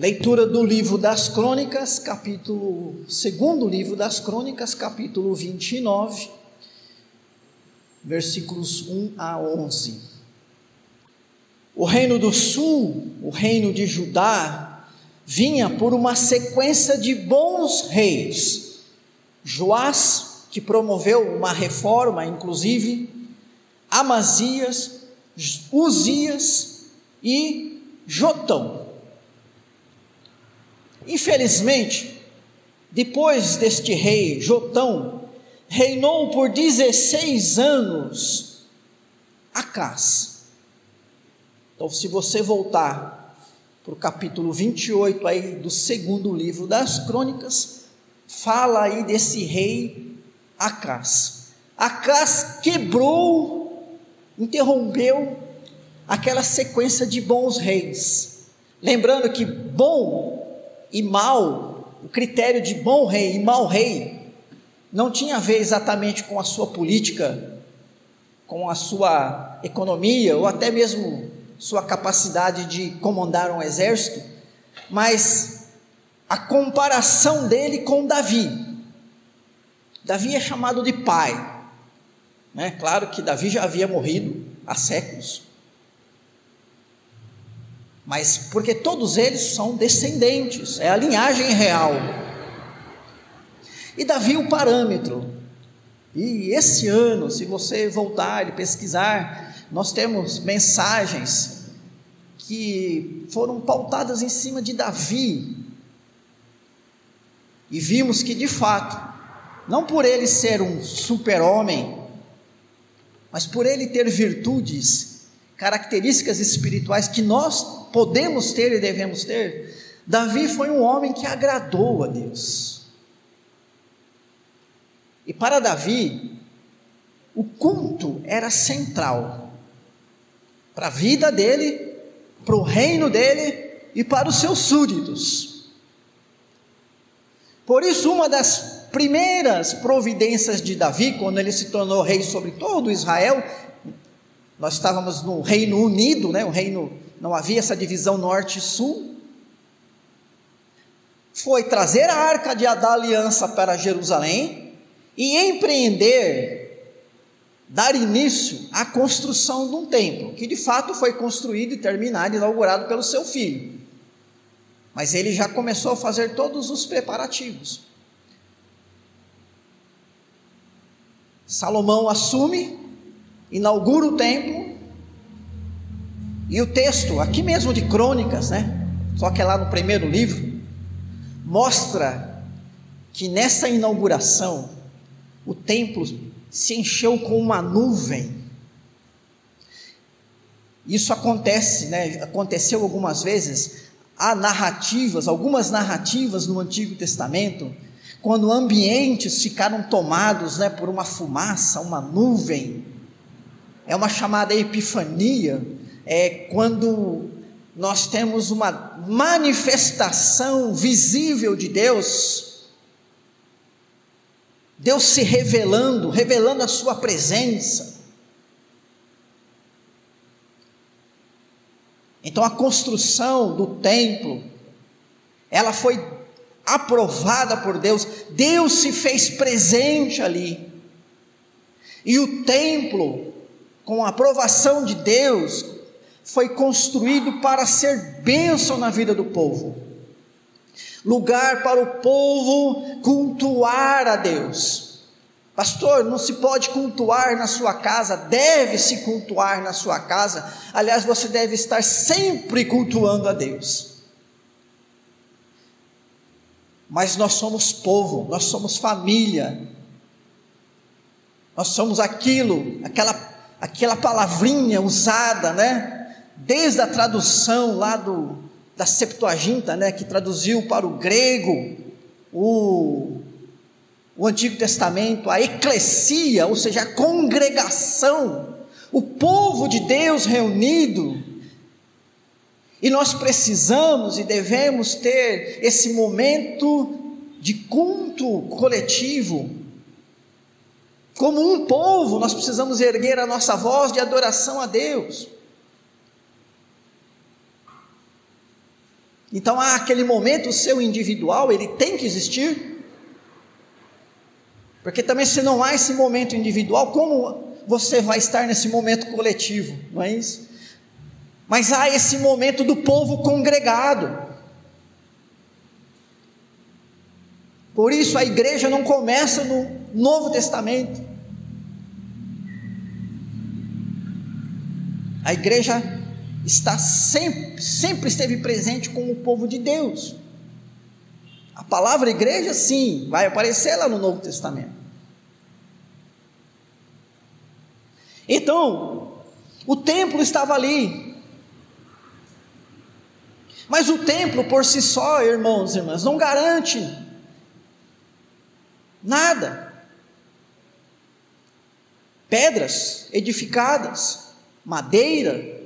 Leitura do livro das Crônicas, capítulo, segundo livro das Crônicas, capítulo 29, versículos 1 a 11. O reino do sul, o reino de Judá, vinha por uma sequência de bons reis. Joás, que promoveu uma reforma, inclusive, Amazias, Uzias e Jotão. Infelizmente, depois deste rei Jotão, reinou por 16 anos Acás. Então, se você voltar para o capítulo 28 aí do segundo livro das crônicas, fala aí desse rei Acás. Acás quebrou, interrompeu aquela sequência de bons reis. Lembrando que bom e mal, o critério de bom rei e mau rei, não tinha a ver exatamente com a sua política, com a sua economia, ou até mesmo sua capacidade de comandar um exército, mas a comparação dele com Davi. Davi é chamado de pai. Né? Claro que Davi já havia morrido há séculos, mas porque todos eles são descendentes, é a linhagem real. E Davi o parâmetro. E esse ano, se você voltar e pesquisar, nós temos mensagens que foram pautadas em cima de Davi. E vimos que de fato, não por ele ser um super-homem, mas por ele ter virtudes, características espirituais que nós podemos ter e devemos ter, Davi foi um homem que agradou a Deus. E para Davi, o culto era central para a vida dele, para o reino dele e para os seus súditos. Por isso, uma das primeiras providências de Davi, quando ele se tornou rei sobre todo Israel, nós estávamos no Reino Unido, né, o reino não havia essa divisão norte e sul. Foi trazer a arca de, da aliança para Jerusalém e empreender, dar início à construção de um templo, que de fato foi construído e terminado, inaugurado pelo seu filho. Mas ele já começou a fazer todos os preparativos. Salomão assume, inaugura o templo, e o texto, aqui mesmo de Crônicas, né? Só que é lá no primeiro livro, mostra que nessa inauguração o templo se encheu com uma nuvem. Isso acontece, né? Aconteceu algumas vezes. Há narrativas, algumas narrativas no Antigo Testamento, quando ambientes ficaram tomados, né, por uma fumaça, uma nuvem. É uma chamada epifania é quando nós temos uma manifestação visível de Deus, Deus se revelando, revelando a sua presença. Então a construção do templo, ela foi aprovada por Deus, Deus se fez presente ali. E o templo, com a aprovação de Deus, foi construído para ser bênção na vida do povo, lugar para o povo cultuar a Deus. Pastor, não se pode cultuar na sua casa, deve se cultuar na sua casa. Aliás, você deve estar sempre cultuando a Deus. Mas nós somos povo, nós somos família. Nós somos aquilo, aquela aquela palavrinha usada, né? desde a tradução lá do, da Septuaginta, né, que traduziu para o grego o, o Antigo Testamento, a eclesia, ou seja, a congregação, o povo de Deus reunido. E nós precisamos e devemos ter esse momento de culto coletivo. Como um povo, nós precisamos erguer a nossa voz de adoração a Deus. Então há aquele momento seu individual, ele tem que existir. Porque também se não há esse momento individual, como você vai estar nesse momento coletivo, não é isso? Mas há esse momento do povo congregado. Por isso a igreja não começa no Novo Testamento. A igreja está sempre, sempre esteve presente com o povo de Deus. A palavra igreja, sim, vai aparecer lá no Novo Testamento. Então, o templo estava ali. Mas o templo por si só, irmãos e irmãs, não garante nada. Pedras edificadas, madeira,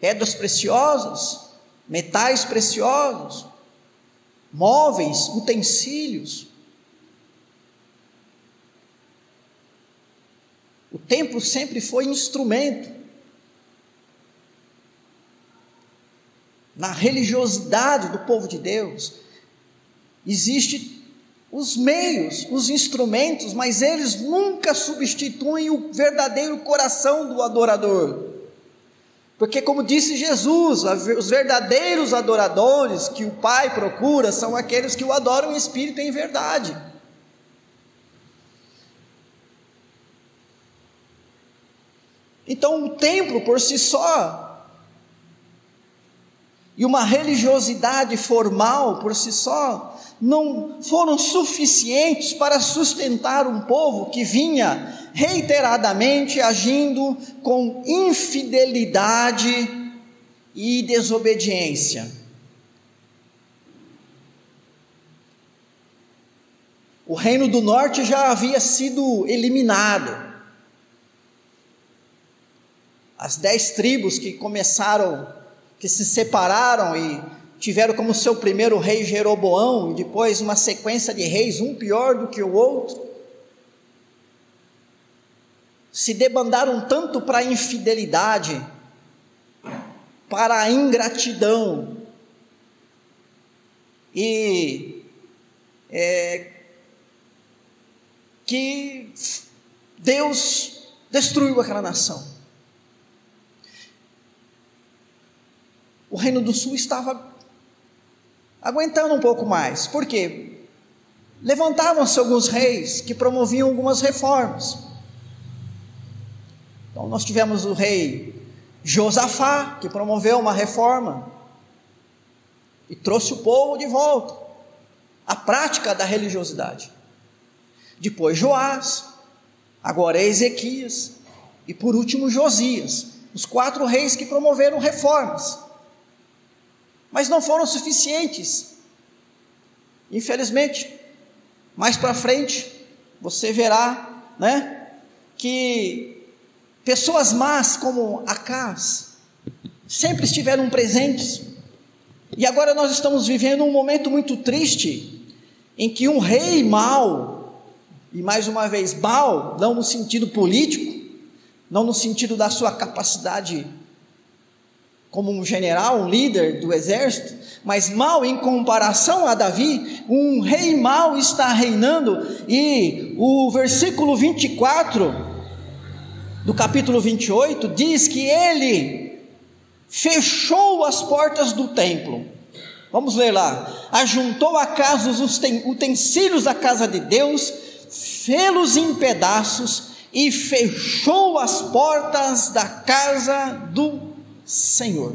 pedras preciosas, metais preciosos, móveis, utensílios. O templo sempre foi instrumento na religiosidade do povo de Deus. Existe os meios, os instrumentos, mas eles nunca substituem o verdadeiro coração do adorador. Porque, como disse Jesus, os verdadeiros adoradores que o Pai procura são aqueles que o adoram em espírito e em verdade. Então, o templo por si só, e uma religiosidade formal por si só, não foram suficientes para sustentar um povo que vinha reiteradamente agindo com infidelidade e desobediência. O reino do norte já havia sido eliminado. As dez tribos que começaram, que se separaram e tiveram como seu primeiro rei Jeroboão, e depois uma sequência de reis, um pior do que o outro. Se debandaram tanto para a infidelidade, para a ingratidão, e é, que Deus destruiu aquela nação. O Reino do Sul estava aguentando um pouco mais. Por quê? Levantavam-se alguns reis que promoviam algumas reformas. Então nós tivemos o rei Josafá, que promoveu uma reforma e trouxe o povo de volta à prática da religiosidade. Depois Joás, agora Ezequias e por último Josias, os quatro reis que promoveram reformas mas não foram suficientes. Infelizmente, mais para frente, você verá, né, que pessoas más como Acas sempre estiveram presentes. E agora nós estamos vivendo um momento muito triste em que um rei mau, e mais uma vez mau, não no sentido político, não no sentido da sua capacidade como um general, um líder do exército, mas mal em comparação a Davi, um rei mau está reinando, e o versículo 24 do capítulo 28 diz que ele fechou as portas do templo. Vamos ler lá. Ajuntou a casa os utensílios da casa de Deus, fê-los em pedaços e fechou as portas da casa do Senhor.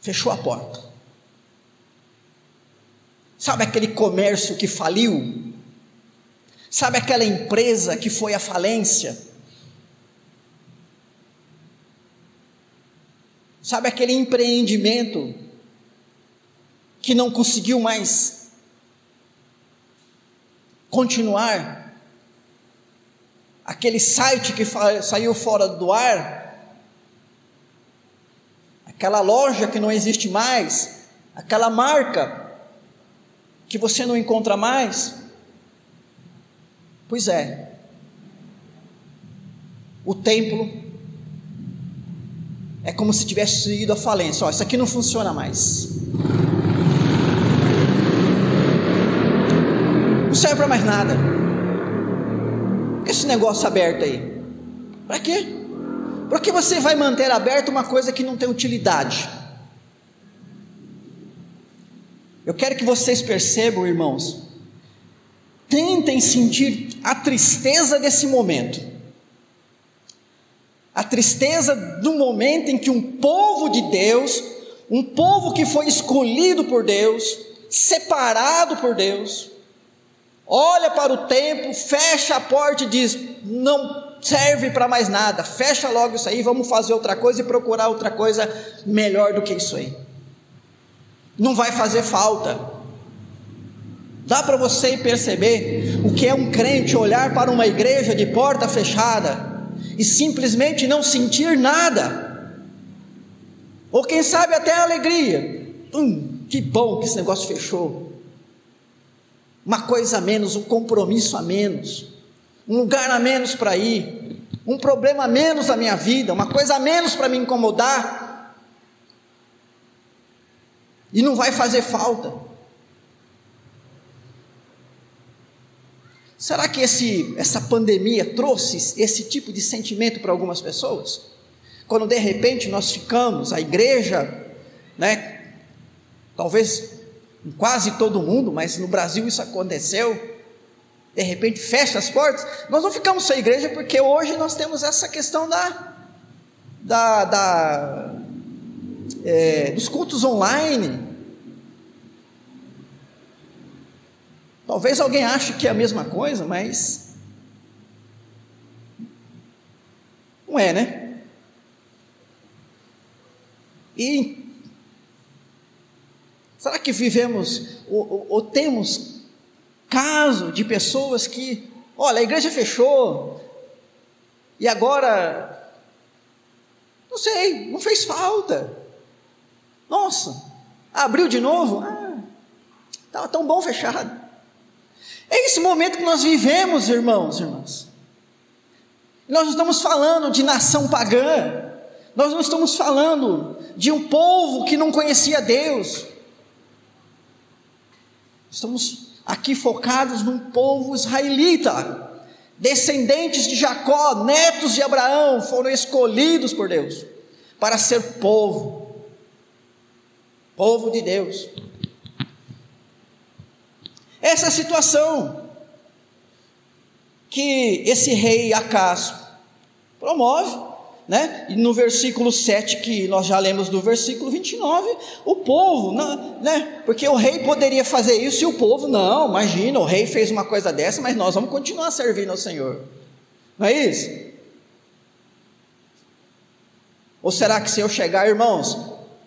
Fechou a porta. Sabe aquele comércio que faliu? Sabe aquela empresa que foi à falência? Sabe aquele empreendimento que não conseguiu mais continuar? Aquele site que saiu fora do ar, aquela loja que não existe mais, aquela marca que você não encontra mais. Pois é, o templo é como se tivesse ido à falência. Ó, isso aqui não funciona mais. Não serve para mais nada. Esse negócio aberto aí. Para quê? Para que você vai manter aberto uma coisa que não tem utilidade? Eu quero que vocês percebam, irmãos, tentem sentir a tristeza desse momento a tristeza do momento em que um povo de Deus, um povo que foi escolhido por Deus, separado por Deus, olha para o templo, fecha a porta e diz: não serve para mais nada, fecha logo isso aí, vamos fazer outra coisa e procurar outra coisa melhor do que isso aí. Não vai fazer falta. Dá para você perceber o que é um crente olhar para uma igreja de porta fechada e simplesmente não sentir nada, ou quem sabe até alegria. Hum, que bom que esse negócio fechou. Uma coisa a menos, um compromisso a menos, um lugar a menos para ir, um problema a menos na minha vida, uma coisa a menos para me incomodar. E não vai fazer falta. Será que esse, essa pandemia trouxe esse tipo de sentimento para algumas pessoas? Quando de repente nós ficamos, a igreja, né, talvez em quase todo mundo, mas no Brasil isso aconteceu, de repente fecha as portas, nós não ficamos sem igreja porque hoje nós temos essa questão da, da, da é, dos cultos online, Talvez alguém ache que é a mesma coisa, mas não é, né? E será que vivemos ou, ou, ou temos caso de pessoas que, olha, a igreja fechou e agora, não sei, não fez falta. Nossa, abriu de novo? Ah, estava tão bom fechado. É esse momento que nós vivemos, irmãos, irmãs. Nós não estamos falando de nação pagã, nós não estamos falando de um povo que não conhecia Deus. Estamos aqui focados num povo israelita, descendentes de Jacó, netos de Abraão, foram escolhidos por Deus para ser povo, povo de Deus. Essa é situação que esse rei Acas promove, né? E no versículo 7, que nós já lemos do versículo 29, o povo, né? Porque o rei poderia fazer isso e o povo, não, imagina, o rei fez uma coisa dessa, mas nós vamos continuar servindo ao Senhor. Não é isso? Ou será que se eu chegar, irmãos,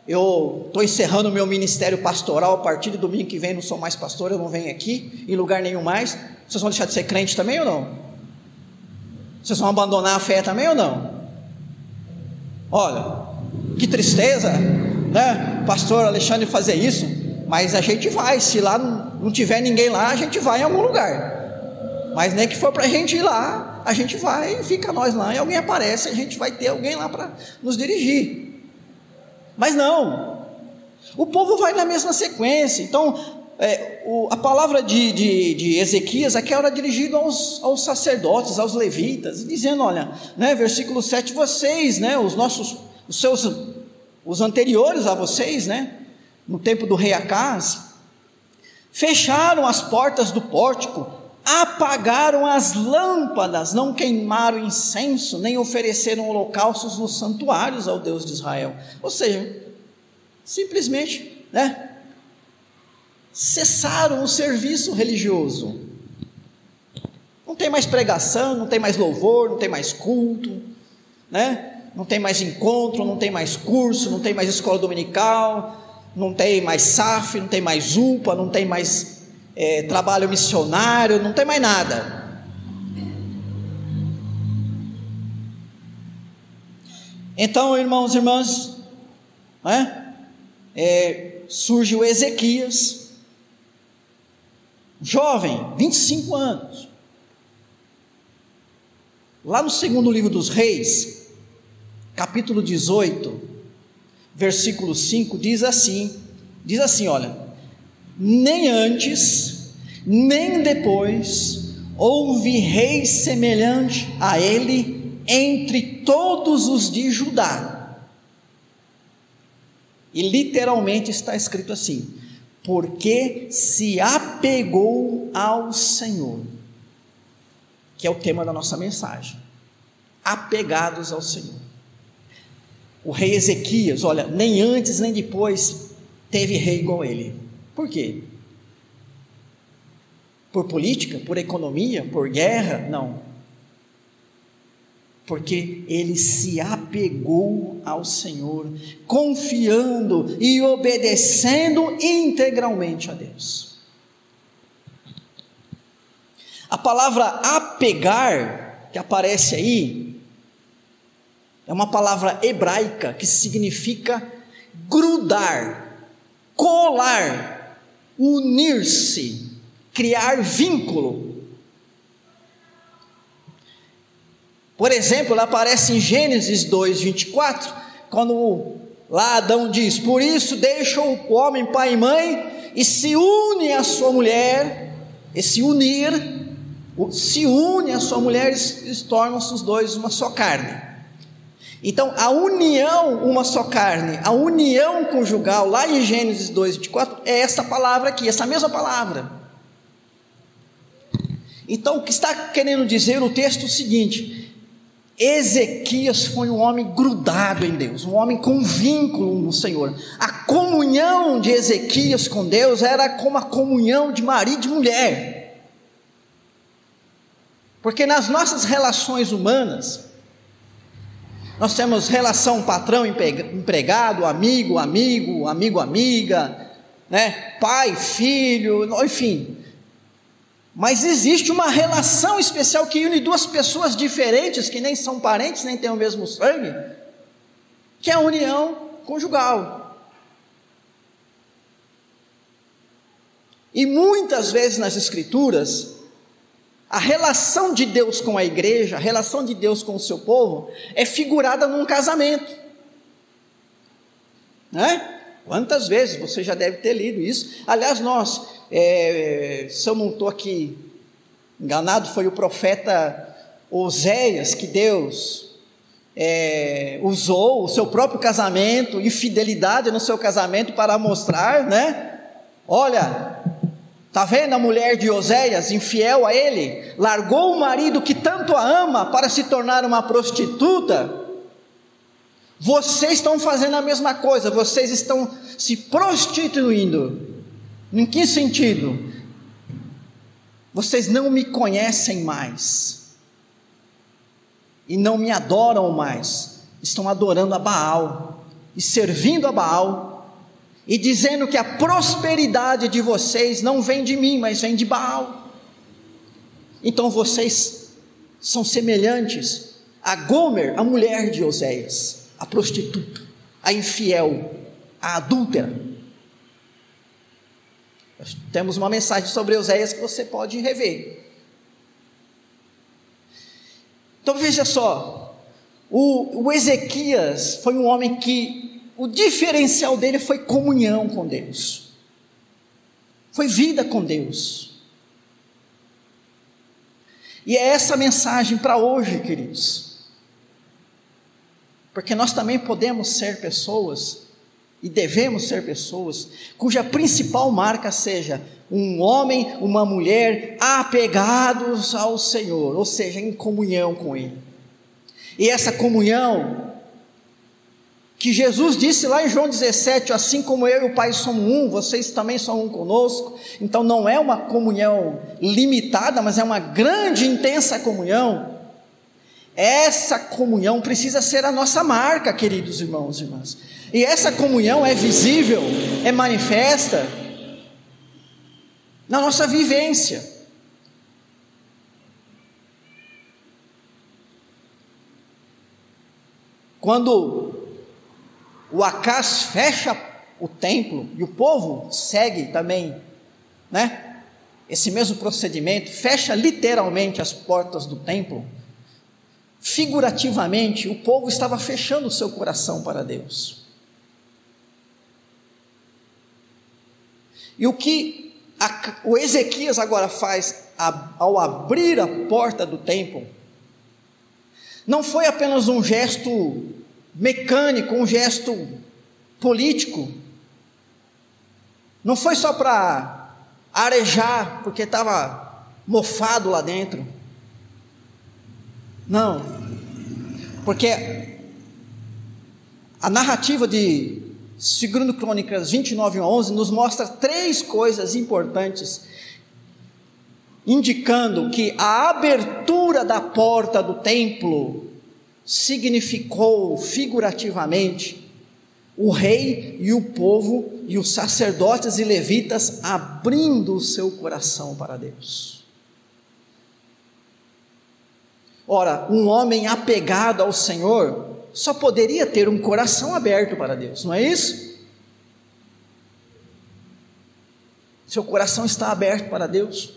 eu estou encerrando o meu ministério pastoral a partir de domingo que vem, não sou mais pastor, eu não venho aqui em lugar nenhum mais. Vocês vão deixar de ser crente também ou não? Vocês vão abandonar a fé também ou não? Olha, que tristeza, né? Pastor Alexandre fazer isso, mas a gente vai, se lá não, tiver ninguém lá, a gente vai em algum lugar. Mas nem que for para a gente ir lá, a gente vai, fica nós lá e alguém aparece, a gente vai ter alguém lá para nos dirigir. Mas não, o povo vai na mesma sequência. Então, é, o, a palavra de, de, de, Ezequias aqui era dirigida aos, aos sacerdotes, aos levitas, dizendo: olha, né, versículo 7, vocês, né, os nossos, os seus, os anteriores a vocês, né, no tempo do rei Acaz, fecharam as portas do pórtico, apagaram as lâmpadas, não queimaram incenso, nem ofereceram holocaustos nos santuários ao Deus de Israel. Ou seja, simplesmente, né, cessaram o serviço religioso. Não tem mais pregação, não tem mais louvor, não tem mais culto, né? Não tem mais encontro, não tem mais curso, não tem mais escola dominical, não tem mais SAF, não tem mais UPA, não tem mais é, trabalho missionário, não tem mais nada. Então, irmãos e irmãs, né, é, surge o Ezequias, jovem, 25 anos. Lá no segundo livro dos Reis, capítulo 18, versículo 5 diz assim: diz assim, olha, nem antes, nem depois houve rei semelhante a ele entre todos os de Judá. E literalmente está escrito assim: porque se apegou ao Senhor, que é o tema da nossa mensagem. Apegados ao Senhor. O rei Ezequias, olha, nem antes nem depois teve rei igual ele. Por quê? Por política, por economia, por guerra? Não. Porque ele se apegou ao Senhor, confiando e obedecendo integralmente a Deus. A palavra apegar, que aparece aí, é uma palavra hebraica que significa grudar, colar, unir-se, criar vínculo. Por exemplo, ela aparece em Gênesis 2, 24, quando lá Adão diz: Por isso deixa o homem pai e mãe e se une à sua mulher, e se unir, se une à sua mulher e tornam-se os dois uma só carne. Então, a união, uma só carne, a união conjugal, lá em Gênesis 2, 24, é essa palavra aqui, essa mesma palavra. Então, o que está querendo dizer o texto é o seguinte: Ezequias foi um homem grudado em Deus, um homem com vínculo no Senhor. A comunhão de Ezequias com Deus era como a comunhão de marido e mulher. Porque nas nossas relações humanas, nós temos relação patrão empregado, amigo, amigo, amigo, amiga, né? Pai, filho, enfim. Mas existe uma relação especial que une duas pessoas diferentes, que nem são parentes, nem têm o mesmo sangue, que é a união conjugal. E muitas vezes nas Escrituras, a relação de Deus com a igreja, a relação de Deus com o seu povo, é figurada num casamento. Né? Quantas vezes você já deve ter lido isso? Aliás, nós, é, se eu não estou aqui enganado, foi o profeta Oséias que Deus é, usou o seu próprio casamento e fidelidade no seu casamento para mostrar, né? Olha, Está vendo a mulher de Oséias, infiel a ele? Largou o marido que tanto a ama para se tornar uma prostituta? Vocês estão fazendo a mesma coisa, vocês estão se prostituindo. Em que sentido? Vocês não me conhecem mais, e não me adoram mais, estão adorando a Baal e servindo a Baal e dizendo que a prosperidade de vocês não vem de mim, mas vem de Baal. Então vocês são semelhantes a Gomer, a mulher de Oséias, a prostituta, a infiel, a adúltera. Nós temos uma mensagem sobre Oséias que você pode rever. Então veja só, o, o Ezequias foi um homem que o diferencial dele foi comunhão com Deus, foi vida com Deus. E é essa mensagem para hoje, queridos, porque nós também podemos ser pessoas, e devemos ser pessoas, cuja principal marca seja um homem, uma mulher apegados ao Senhor, ou seja, em comunhão com Ele. E essa comunhão que Jesus disse lá em João 17: assim como eu e o Pai somos um, vocês também são um conosco. Então não é uma comunhão limitada, mas é uma grande, intensa comunhão. Essa comunhão precisa ser a nossa marca, queridos irmãos e irmãs. E essa comunhão é visível, é manifesta na nossa vivência. Quando o Acas fecha o templo e o povo segue também, né? Esse mesmo procedimento, fecha literalmente as portas do templo. Figurativamente, o povo estava fechando o seu coração para Deus. E o que a, o Ezequias agora faz a, ao abrir a porta do templo, não foi apenas um gesto mecânico, um gesto político, não foi só para arejar, porque estava mofado lá dentro. Não, porque a narrativa de Segundo Crônicas 29 11 nos mostra três coisas importantes indicando que a abertura da porta do templo significou figurativamente o rei e o povo e os sacerdotes e levitas abrindo o seu coração para Deus. Ora, um homem apegado ao Senhor só poderia ter um coração aberto para Deus, não é isso? Seu coração está aberto para Deus.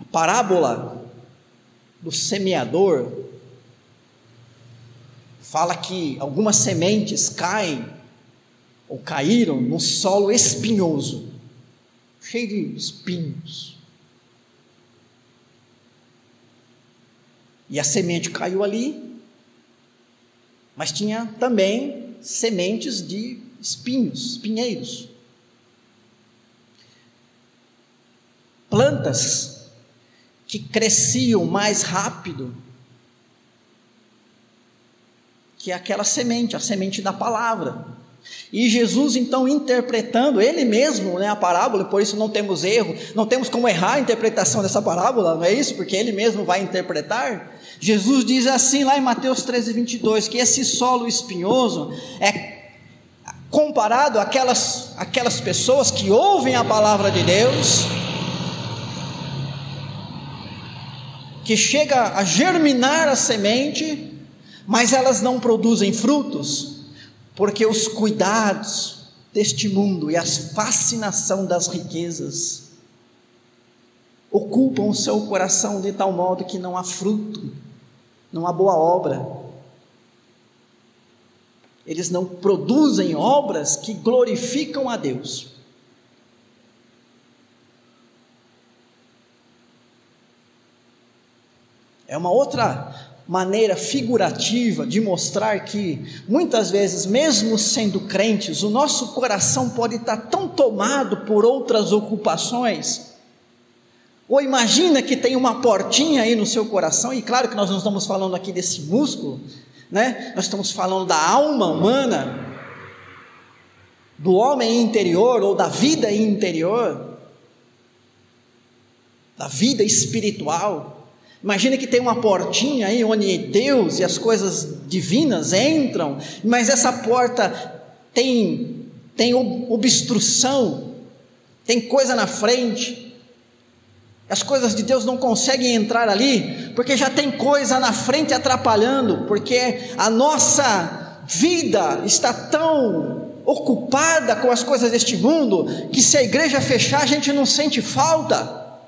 A parábola do semeador fala que algumas sementes caem ou caíram no solo espinhoso, cheio de espinhos. E a semente caiu ali, mas tinha também sementes de espinhos, espinheiros. Plantas que cresciam mais rápido que aquela semente, a semente da palavra. E Jesus, então, interpretando ele mesmo né, a parábola, por isso não temos erro, não temos como errar a interpretação dessa parábola, não é isso? Porque ele mesmo vai interpretar. Jesus diz assim lá em Mateus 13, 22, que esse solo espinhoso é comparado àquelas, àquelas pessoas que ouvem a palavra de Deus, que chega a germinar a semente, mas elas não produzem frutos, porque os cuidados deste mundo e a fascinação das riquezas ocupam o seu coração de tal modo que não há fruto, não há boa obra. Eles não produzem obras que glorificam a Deus. É uma outra maneira figurativa de mostrar que, muitas vezes, mesmo sendo crentes, o nosso coração pode estar tão tomado por outras ocupações. Ou imagina que tem uma portinha aí no seu coração, e claro que nós não estamos falando aqui desse músculo, né? Nós estamos falando da alma humana, do homem interior ou da vida interior, da vida espiritual. Imagina que tem uma portinha aí onde Deus e as coisas divinas entram, mas essa porta tem, tem obstrução, tem coisa na frente. As coisas de Deus não conseguem entrar ali, porque já tem coisa na frente atrapalhando, porque a nossa vida está tão ocupada com as coisas deste mundo, que se a igreja fechar, a gente não sente falta,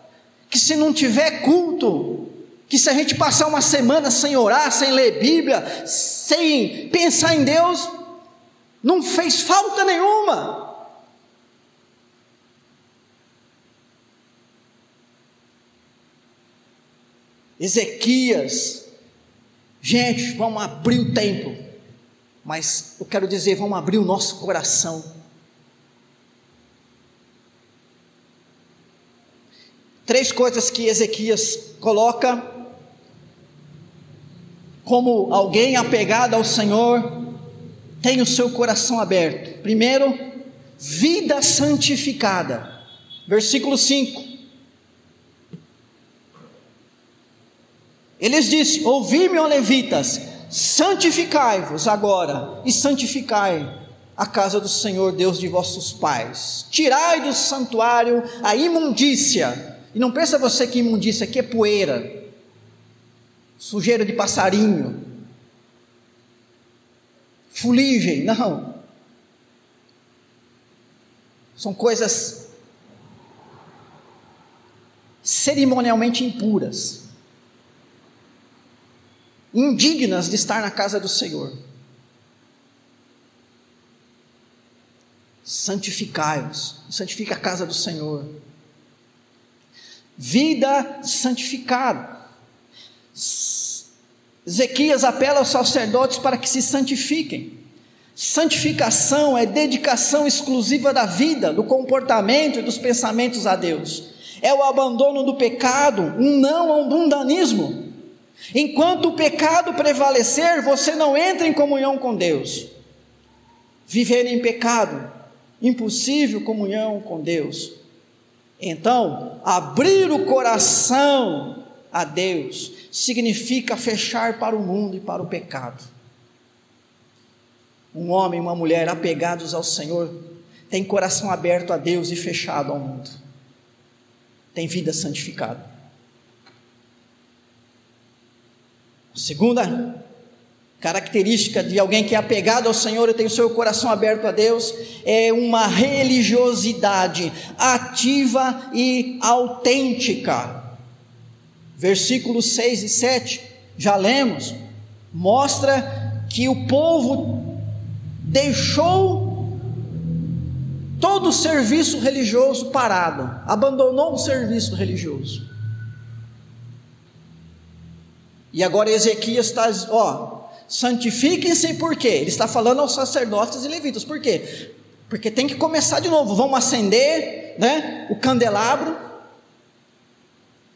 que se não tiver culto, que se a gente passar uma semana sem orar, sem ler Bíblia, sem pensar em Deus, não fez falta nenhuma. Ezequias, gente, vamos abrir o templo, mas eu quero dizer, vamos abrir o nosso coração. Três coisas que Ezequias coloca como alguém apegado ao Senhor, tem o seu coração aberto. Primeiro, vida santificada. Versículo 5. Eles disse: Ouvi-me, ó levitas, santificai-vos agora e santificai a casa do Senhor Deus de vossos pais. Tirai do santuário a imundícia. E não pensa você que imundícia aqui é poeira sujeira de passarinho, fuligem, não. São coisas cerimonialmente impuras, indignas de estar na casa do Senhor. Santificai-os, santifica a casa do Senhor. Vida santificada. Ezequias apela aos sacerdotes para que se santifiquem. Santificação é dedicação exclusiva da vida, do comportamento e dos pensamentos a Deus. É o abandono do pecado, um não ao um mundanismo Enquanto o pecado prevalecer, você não entra em comunhão com Deus. Viver em pecado, impossível comunhão com Deus. Então, abrir o coração a Deus significa fechar para o mundo e para o pecado. Um homem e uma mulher apegados ao Senhor tem coração aberto a Deus e fechado ao mundo. Tem vida santificada. Segunda característica de alguém que é apegado ao Senhor e tem o seu coração aberto a Deus é uma religiosidade ativa e autêntica. Versículos 6 e 7, já lemos, mostra que o povo deixou todo o serviço religioso parado, abandonou o serviço religioso. E agora Ezequias está, ó, santifiquem-se por quê? Ele está falando aos sacerdotes e levitas, por quê? Porque tem que começar de novo, vamos acender, né, o candelabro,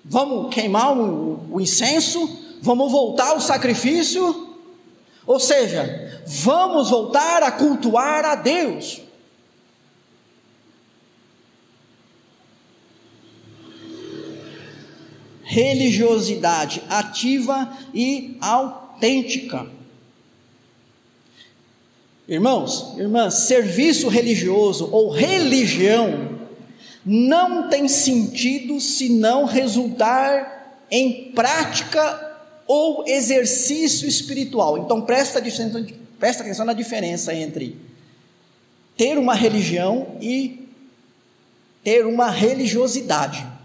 vamos queimar o, o incenso, vamos voltar ao sacrifício, ou seja, vamos voltar a cultuar a Deus. Religiosidade ativa e autêntica. Irmãos, irmãs, serviço religioso ou religião não tem sentido se não resultar em prática ou exercício espiritual. Então presta, presta atenção na diferença entre ter uma religião e ter uma religiosidade.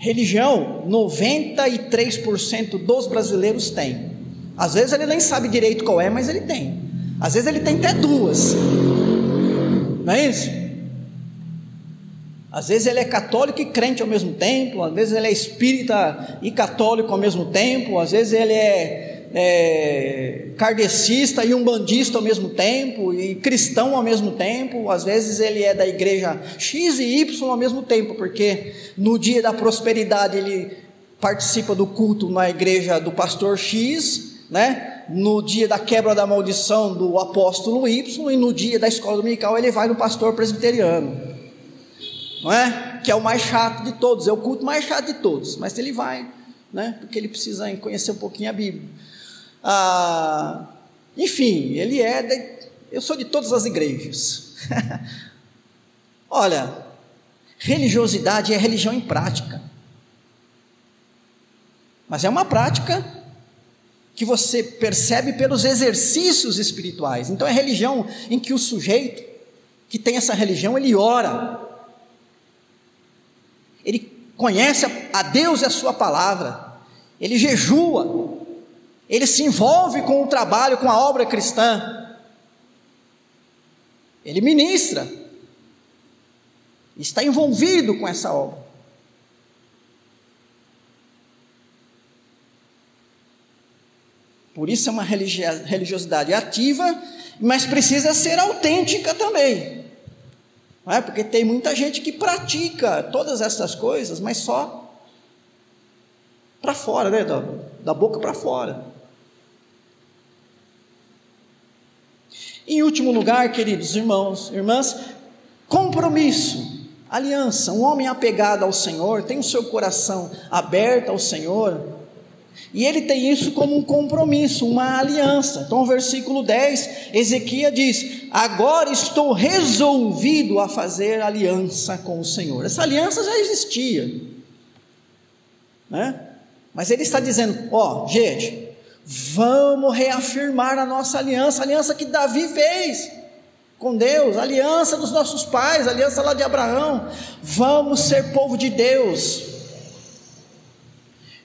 Religião, 93% dos brasileiros têm. Às vezes ele nem sabe direito qual é, mas ele tem. Às vezes ele tem até duas. Não é isso? Às vezes ele é católico e crente ao mesmo tempo, às vezes ele é espírita e católico ao mesmo tempo, às vezes ele é é, kardecista e umbandista ao mesmo tempo, e cristão ao mesmo tempo, às vezes ele é da igreja X e Y ao mesmo tempo, porque no dia da prosperidade ele participa do culto na igreja do pastor X, né? no dia da quebra da maldição do apóstolo Y, e no dia da escola dominical ele vai no pastor presbiteriano, não é? Que é o mais chato de todos, é o culto mais chato de todos, mas ele vai, né? Porque ele precisa conhecer um pouquinho a Bíblia. Ah, enfim, ele é. De, eu sou de todas as igrejas. Olha, religiosidade é religião em prática. Mas é uma prática que você percebe pelos exercícios espirituais. Então é religião em que o sujeito que tem essa religião, ele ora. Ele conhece a Deus e a sua palavra. Ele jejua ele se envolve com o trabalho, com a obra cristã. Ele ministra. Está envolvido com essa obra. Por isso é uma religiosidade ativa, mas precisa ser autêntica também. Não é? Porque tem muita gente que pratica todas essas coisas, mas só para fora, né? da, da boca para fora. Em último lugar, queridos irmãos, irmãs, compromisso, aliança. Um homem apegado ao Senhor tem o seu coração aberto ao Senhor, e ele tem isso como um compromisso, uma aliança. Então, versículo 10, Ezequias diz: Agora estou resolvido a fazer aliança com o Senhor. Essa aliança já existia, né? Mas ele está dizendo: Ó, oh, gente, Vamos reafirmar a nossa aliança, a aliança que Davi fez com Deus, aliança dos nossos pais, aliança lá de Abraão. Vamos ser povo de Deus.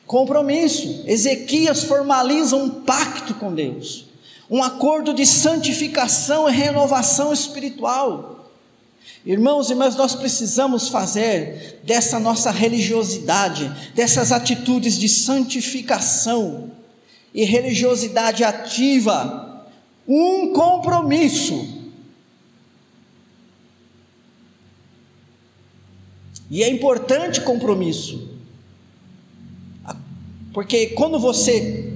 Compromisso. Ezequias formaliza um pacto com Deus. um acordo de santificação e renovação espiritual. Irmãos e irmãs, nós precisamos fazer dessa nossa religiosidade, dessas atitudes de santificação e religiosidade ativa, um compromisso. E é importante compromisso, porque quando você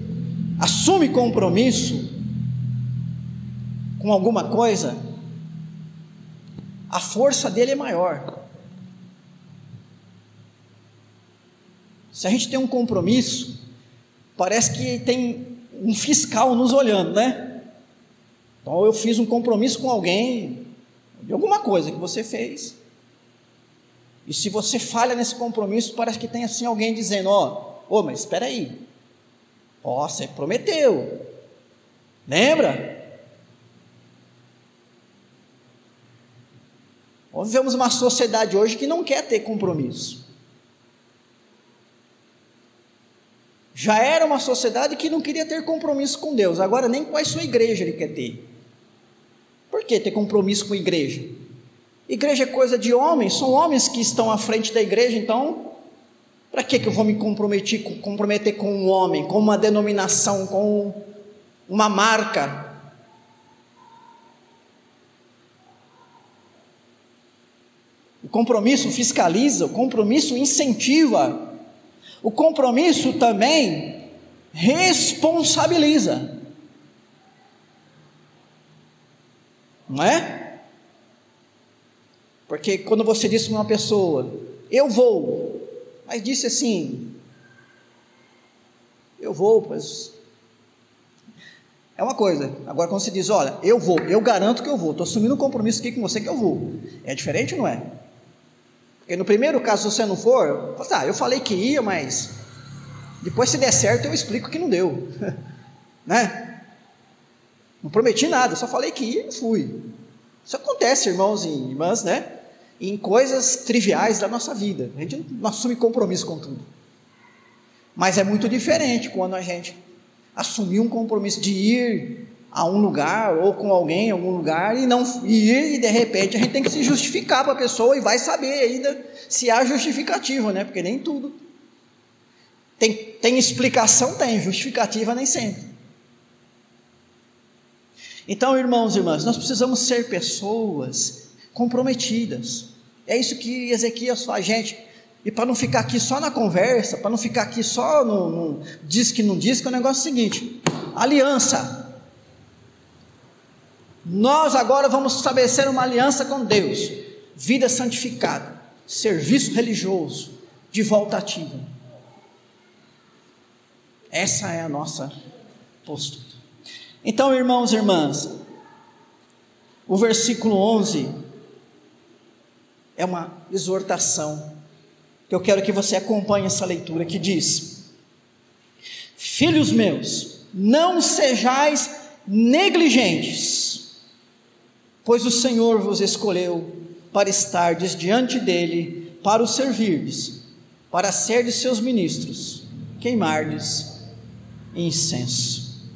assume compromisso com alguma coisa, a força dele é maior. Se a gente tem um compromisso, parece que tem um fiscal nos olhando, né? Então eu fiz um compromisso com alguém de alguma coisa que você fez. E se você falha nesse compromisso, parece que tem assim alguém dizendo: Ó, oh, mas espera aí, ó, oh, você prometeu, lembra? Nós vivemos uma sociedade hoje que não quer ter compromisso. Já era uma sociedade que não queria ter compromisso com Deus, agora nem com a sua igreja ele quer ter. Por que ter compromisso com a igreja? Igreja é coisa de homens, são homens que estão à frente da igreja, então, para que, eu vou me comprometer, comprometer com um homem, com uma denominação, com uma marca? O compromisso fiscaliza, o compromisso incentiva, o compromisso também responsabiliza. Não é? Porque quando você disse para uma pessoa, eu vou, mas disse assim, eu vou. É uma coisa. Agora, quando você diz, olha, eu vou, eu garanto que eu vou, estou assumindo um compromisso aqui com você que eu vou. É diferente ou não é? Porque no primeiro caso, se você não for, tá, eu falei que ia, mas depois se der certo eu explico que não deu, né? Não prometi nada, só falei que ia e fui. Isso acontece, irmãos e irmãs, né? Em coisas triviais da nossa vida. A gente não assume compromisso com tudo. Mas é muito diferente quando a gente assumir um compromisso de ir a um lugar ou com alguém em algum lugar e não ir e de repente a gente tem que se justificar para a pessoa e vai saber ainda se há justificativa, né? Porque nem tudo tem, tem explicação, tem justificativa nem sempre. Então, irmãos e irmãs, nós precisamos ser pessoas comprometidas. É isso que Ezequias faz, gente. E para não ficar aqui só na conversa, para não ficar aqui só no, no diz que não diz, que é o negócio seguinte: aliança. Nós agora vamos estabelecer uma aliança com Deus, vida santificada, serviço religioso, de volta ativa. Essa é a nossa postura. Então, irmãos e irmãs, o versículo 11 é uma exortação. Eu quero que você acompanhe essa leitura que diz: Filhos meus, não sejais negligentes pois o Senhor vos escolheu para estardes diante dele, para o servirdes, para serdes seus ministros, queimardes incenso.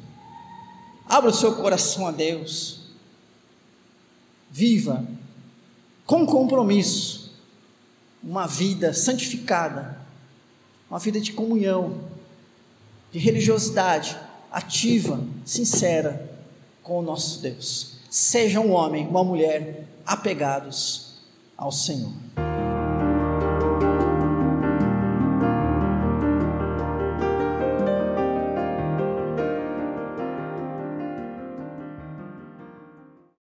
Abra o seu coração a Deus, viva com compromisso uma vida santificada, uma vida de comunhão, de religiosidade ativa, sincera com o nosso Deus. Seja um homem, uma mulher apegados ao Senhor.